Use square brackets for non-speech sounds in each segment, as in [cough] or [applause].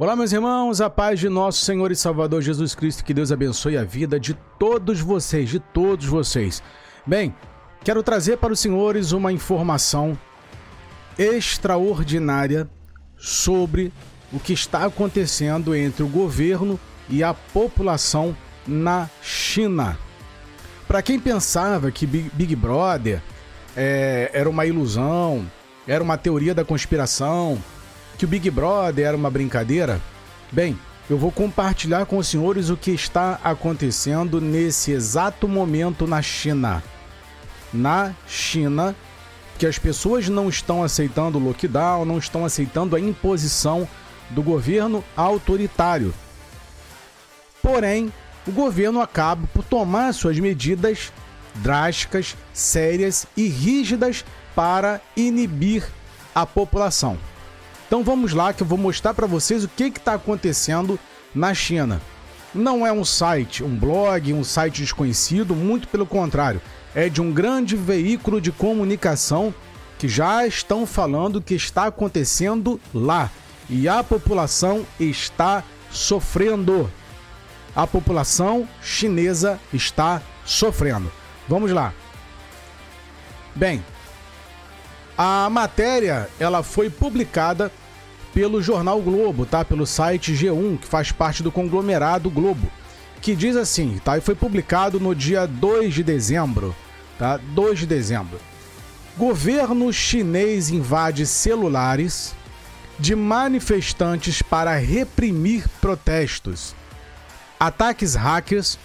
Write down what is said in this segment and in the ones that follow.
Olá, meus irmãos, a paz de nosso Senhor e Salvador Jesus Cristo, que Deus abençoe a vida de todos vocês, de todos vocês. Bem, quero trazer para os senhores uma informação extraordinária sobre o que está acontecendo entre o governo e a população na China. Para quem pensava que Big Brother é, era uma ilusão, era uma teoria da conspiração, que o Big Brother era uma brincadeira? Bem, eu vou compartilhar com os senhores o que está acontecendo nesse exato momento na China. Na China, que as pessoas não estão aceitando o lockdown, não estão aceitando a imposição do governo autoritário. Porém, o governo acaba por tomar suas medidas drásticas, sérias e rígidas para inibir a população. Então vamos lá que eu vou mostrar para vocês o que está acontecendo na China. Não é um site, um blog, um site desconhecido, muito pelo contrário, é de um grande veículo de comunicação que já estão falando o que está acontecendo lá. E a população está sofrendo. A população chinesa está sofrendo. Vamos lá. Bem, a matéria ela foi publicada pelo jornal Globo, tá? Pelo site G1, que faz parte do conglomerado Globo, que diz assim, tá? E foi publicado no dia 2 de dezembro, tá? 2 de dezembro. Governo chinês invade celulares de manifestantes para reprimir protestos. Ataques hackers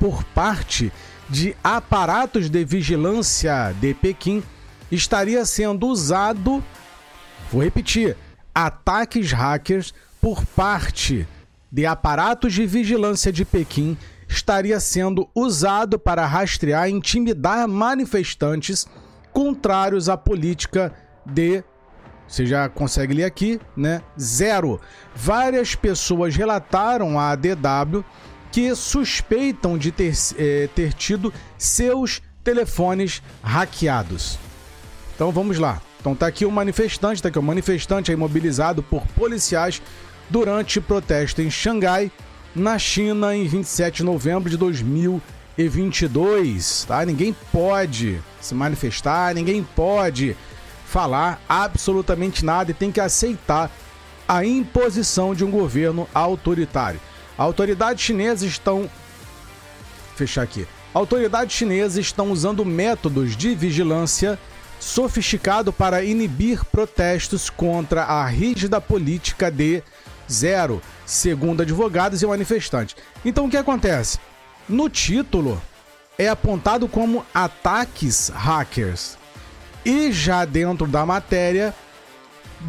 por parte de aparatos de vigilância de Pequim estaria sendo usado, vou repetir, ataques hackers por parte de aparatos de vigilância de Pequim estaria sendo usado para rastrear e intimidar manifestantes contrários à política de você já consegue ler aqui, né? Zero. Várias pessoas relataram à DW que suspeitam de ter, eh, ter tido seus telefones hackeados. Então vamos lá. Então tá aqui o um manifestante, tá aqui o um manifestante aí mobilizado por policiais durante protesto em Xangai, na China, em 27 de novembro de 2022, tá? Ninguém pode se manifestar, ninguém pode falar absolutamente nada e tem que aceitar a imposição de um governo autoritário. Autoridades chinesas estão fechar aqui. Autoridades chinesas estão usando métodos de vigilância sofisticado para inibir protestos contra a rígida política de zero, segundo advogados e manifestantes. Então o que acontece? No título é apontado como ataques hackers. E já dentro da matéria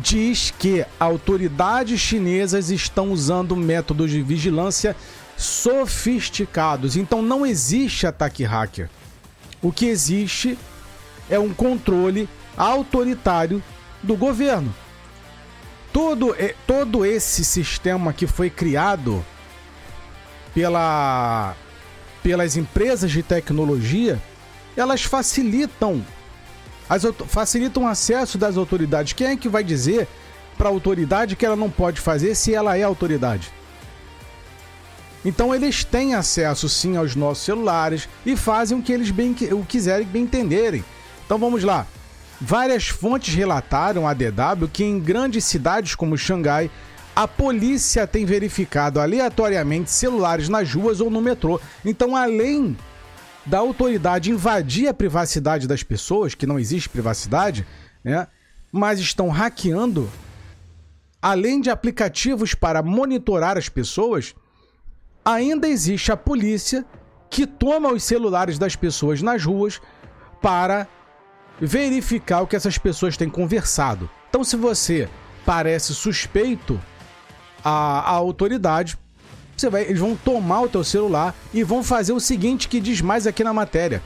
diz que autoridades chinesas estão usando métodos de vigilância sofisticados. Então não existe ataque hacker. O que existe é um controle autoritário do governo. Todo, todo esse sistema que foi criado pela, pelas empresas de tecnologia, elas facilitam as, facilitam o acesso das autoridades. Quem é que vai dizer para a autoridade que ela não pode fazer se ela é autoridade? Então eles têm acesso sim aos nossos celulares e fazem o que eles bem o quiserem bem entenderem. Então vamos lá. Várias fontes relataram à DW que em grandes cidades como Xangai, a polícia tem verificado aleatoriamente celulares nas ruas ou no metrô. Então, além da autoridade invadir a privacidade das pessoas, que não existe privacidade, né? Mas estão hackeando, além de aplicativos para monitorar as pessoas, ainda existe a polícia que toma os celulares das pessoas nas ruas para verificar o que essas pessoas têm conversado. Então, se você parece suspeito à, à autoridade, você vai, eles vão tomar o teu celular e vão fazer o seguinte que diz mais aqui na matéria.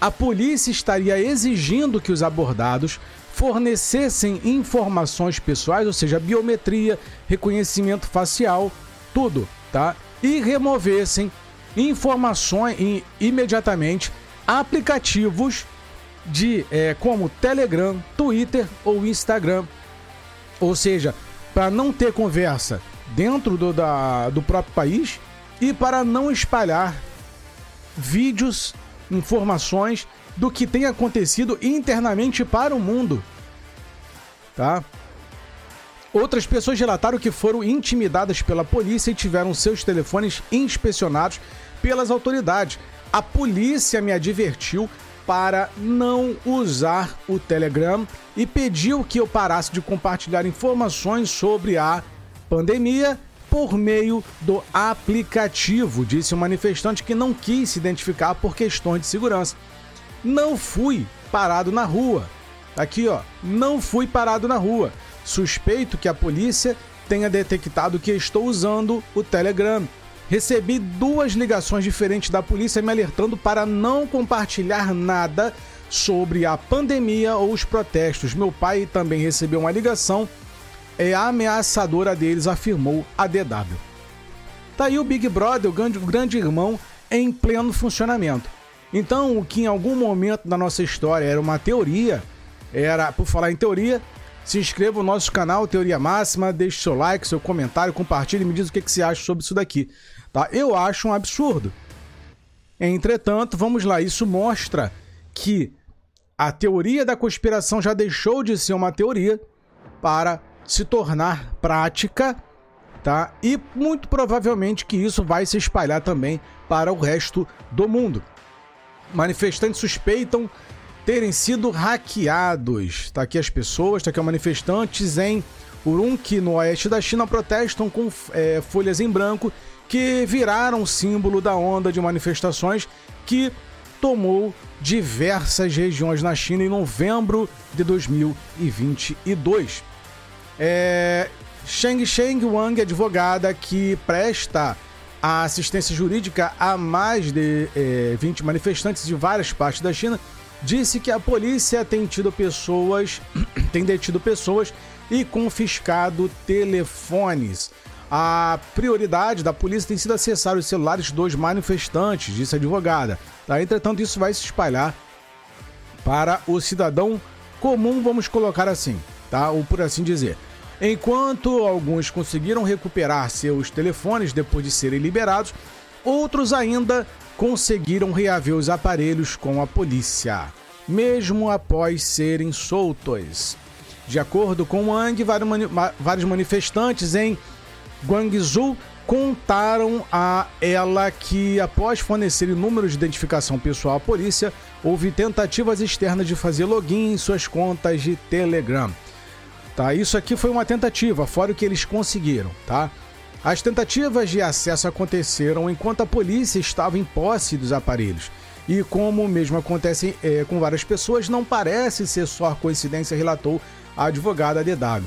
A polícia estaria exigindo que os abordados fornecessem informações pessoais, ou seja, biometria, reconhecimento facial, tudo, tá? E removessem informações imediatamente aplicativos de é, como Telegram, Twitter ou Instagram. Ou seja, para não ter conversa dentro do, da, do próprio país e para não espalhar vídeos, informações do que tem acontecido internamente para o mundo. Tá? Outras pessoas relataram que foram intimidadas pela polícia e tiveram seus telefones inspecionados pelas autoridades. A polícia me advertiu para não usar o Telegram e pediu que eu parasse de compartilhar informações sobre a pandemia por meio do aplicativo, disse o um manifestante que não quis se identificar por questões de segurança. Não fui parado na rua. Aqui, ó, não fui parado na rua. Suspeito que a polícia tenha detectado que estou usando o Telegram. Recebi duas ligações diferentes da polícia me alertando para não compartilhar nada sobre a pandemia ou os protestos. Meu pai também recebeu uma ligação é ameaçadora deles, afirmou a DW. Tá aí o Big Brother, o grande, o grande irmão, em pleno funcionamento. Então, o que em algum momento da nossa história era uma teoria, era, por falar em teoria, se inscreva no nosso canal Teoria Máxima, deixe seu like, seu comentário, compartilhe e me diz o que, que você acha sobre isso daqui. Tá? Eu acho um absurdo. Entretanto, vamos lá, isso mostra que a teoria da conspiração já deixou de ser uma teoria para se tornar prática, tá? E muito provavelmente que isso vai se espalhar também para o resto do mundo. Manifestantes suspeitam terem sido hackeados. Tá aqui as pessoas, tá aqui manifestantes em Urumqi, no oeste da China, protestam com é, folhas em branco que viraram símbolo da onda de manifestações que tomou diversas regiões na China em novembro de 2022. É, Sheng Sheng Wang, advogada que presta a assistência jurídica a mais de é, 20 manifestantes de várias partes da China, disse que a polícia tem tido pessoas, [clears throat] tem detido pessoas e confiscado telefones. A prioridade da polícia tem sido acessar os celulares dos manifestantes, disse a advogada. Tá? Entretanto, isso vai se espalhar para o cidadão comum, vamos colocar assim, tá? Ou por assim dizer. Enquanto alguns conseguiram recuperar seus telefones depois de serem liberados, outros ainda conseguiram reaver os aparelhos com a polícia, mesmo após serem soltos. De acordo com Wang, vários manifestantes em Guangzhou contaram a ela que, após fornecerem números de identificação pessoal à polícia, houve tentativas externas de fazer login em suas contas de Telegram. Tá? Isso aqui foi uma tentativa, fora o que eles conseguiram, tá? As tentativas de acesso aconteceram enquanto a polícia estava em posse dos aparelhos. E como mesmo acontece é, com várias pessoas, não parece ser só coincidência, relatou a advogada DW.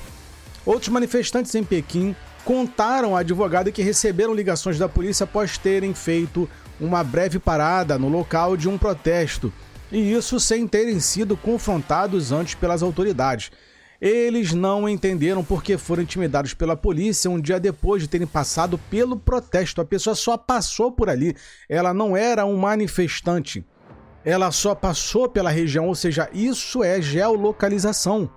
Outros manifestantes em Pequim contaram à advogada que receberam ligações da polícia após terem feito uma breve parada no local de um protesto, e isso sem terem sido confrontados antes pelas autoridades. Eles não entenderam porque foram intimidados pela polícia um dia depois de terem passado pelo protesto. A pessoa só passou por ali, ela não era um manifestante. Ela só passou pela região, ou seja, isso é geolocalização.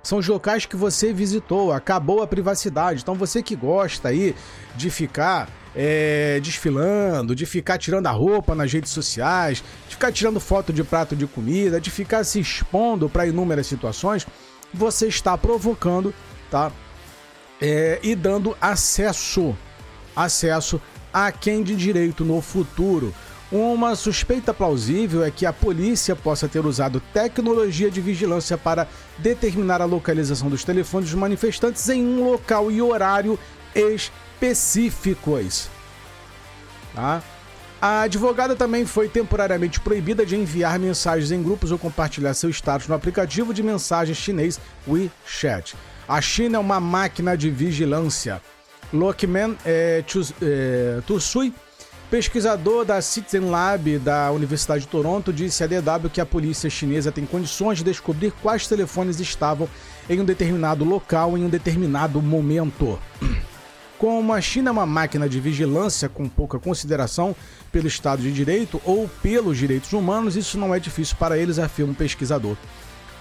São os locais que você visitou, acabou a privacidade. Então você que gosta aí de ficar é, desfilando, de ficar tirando a roupa nas redes sociais, de ficar tirando foto de prato de comida, de ficar se expondo para inúmeras situações, você está provocando, tá? É, e dando acesso, acesso a quem de direito no futuro. Uma suspeita plausível é que a polícia possa ter usado tecnologia de vigilância para determinar a localização dos telefones dos manifestantes em um local e horário específicos. Tá? A advogada também foi temporariamente proibida de enviar mensagens em grupos ou compartilhar seu status no aplicativo de mensagens chinês WeChat. A China é uma máquina de vigilância. Lokman é, Tursui, pesquisador da Citizen Lab da Universidade de Toronto, disse à DW que a polícia chinesa tem condições de descobrir quais telefones estavam em um determinado local em um determinado momento. [clears throat] Como a China é uma máquina de vigilância com pouca consideração pelo Estado de Direito ou pelos direitos humanos, isso não é difícil para eles, afirma um pesquisador.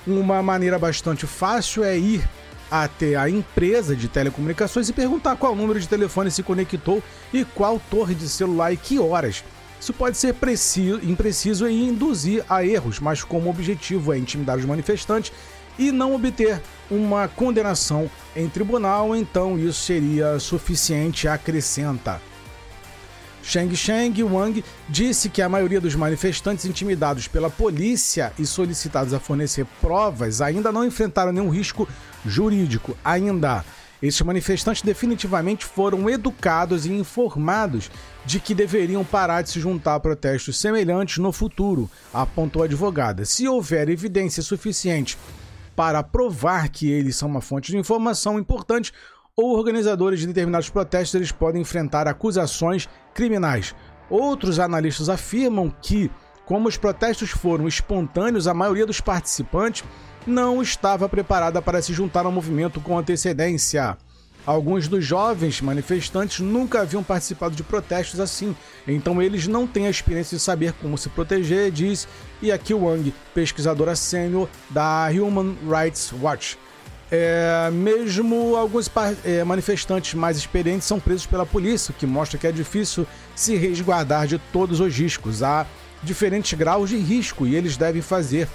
Uma maneira bastante fácil é ir até a empresa de telecomunicações e perguntar qual número de telefone se conectou e qual torre de celular e que horas. Isso pode ser preciso, impreciso e induzir a erros, mas como objetivo é intimidar os manifestantes e não obter uma condenação em tribunal, então isso seria suficiente, acrescenta. Sheng Sheng Wang disse que a maioria dos manifestantes intimidados pela polícia e solicitados a fornecer provas ainda não enfrentaram nenhum risco jurídico. Ainda, esses manifestantes definitivamente foram educados e informados de que deveriam parar de se juntar a protestos semelhantes no futuro, apontou a advogada. Se houver evidência suficiente para provar que eles são uma fonte de informação importante, ou organizadores de determinados protestos eles podem enfrentar acusações criminais. Outros analistas afirmam que, como os protestos foram espontâneos, a maioria dos participantes não estava preparada para se juntar ao movimento com antecedência. Alguns dos jovens manifestantes nunca haviam participado de protestos assim, então eles não têm a experiência de saber como se proteger, diz Yaki Wang, pesquisadora sênior da Human Rights Watch. É, mesmo alguns é, manifestantes mais experientes são presos pela polícia, o que mostra que é difícil se resguardar de todos os riscos. Há diferentes graus de risco e eles devem fazer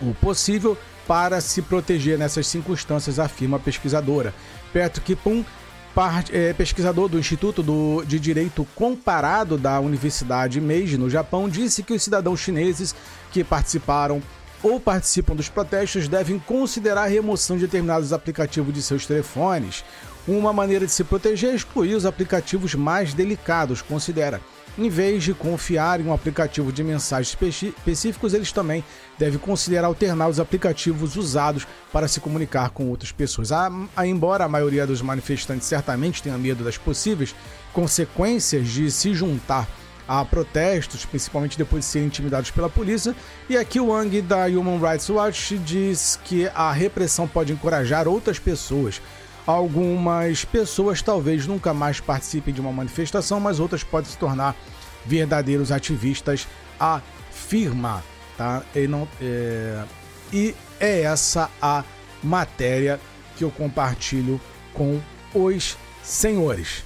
o possível para se proteger nessas circunstâncias, afirma a pesquisadora. Petro Kipum, é, pesquisador do Instituto de Direito Comparado da Universidade Meiji, no Japão, disse que os cidadãos chineses que participaram ou participam dos protestos devem considerar a remoção de determinados aplicativos de seus telefones. Uma maneira de se proteger é excluir os aplicativos mais delicados, considera. Em vez de confiar em um aplicativo de mensagens específicos, eles também devem considerar alternar os aplicativos usados para se comunicar com outras pessoas. A, a, embora a maioria dos manifestantes certamente tenha medo das possíveis consequências de se juntar a protestos, principalmente depois de serem intimidados pela polícia, e aqui o Wang da Human Rights Watch diz que a repressão pode encorajar outras pessoas Algumas pessoas talvez nunca mais participem de uma manifestação, mas outras podem se tornar verdadeiros ativistas, afirma. Tá? E, não, é... e é essa a matéria que eu compartilho com os senhores.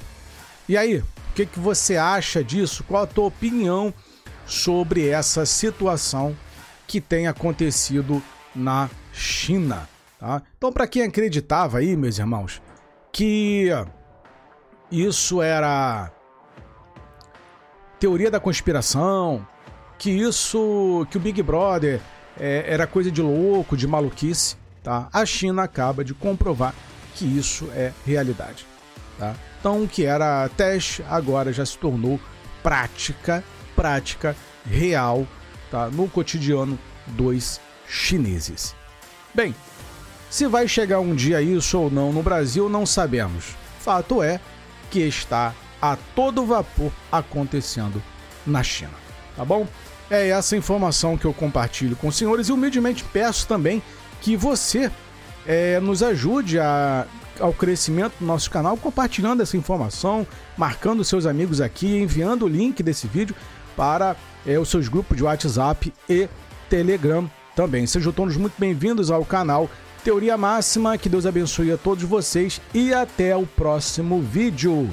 E aí, que, que você acha disso? Qual a tua opinião sobre essa situação que tem acontecido na China? Tá? Então, para quem acreditava aí, meus irmãos, que isso era teoria da conspiração, que isso, que o Big Brother é, era coisa de louco, de maluquice, tá? A China acaba de comprovar que isso é realidade, tá? Que era teste agora já se tornou prática, prática real, tá? No cotidiano dos chineses. Bem, se vai chegar um dia isso ou não no Brasil, não sabemos. Fato é que está a todo vapor acontecendo na China. Tá bom? É essa informação que eu compartilho com os senhores e humildemente peço também que você é, nos ajude a, ao crescimento do nosso canal compartilhando essa informação, marcando seus amigos aqui, enviando o link desse vídeo para é, os seus grupos de WhatsApp e Telegram também. Sejam todos muito bem-vindos ao canal Teoria Máxima, que Deus abençoe a todos vocês e até o próximo vídeo.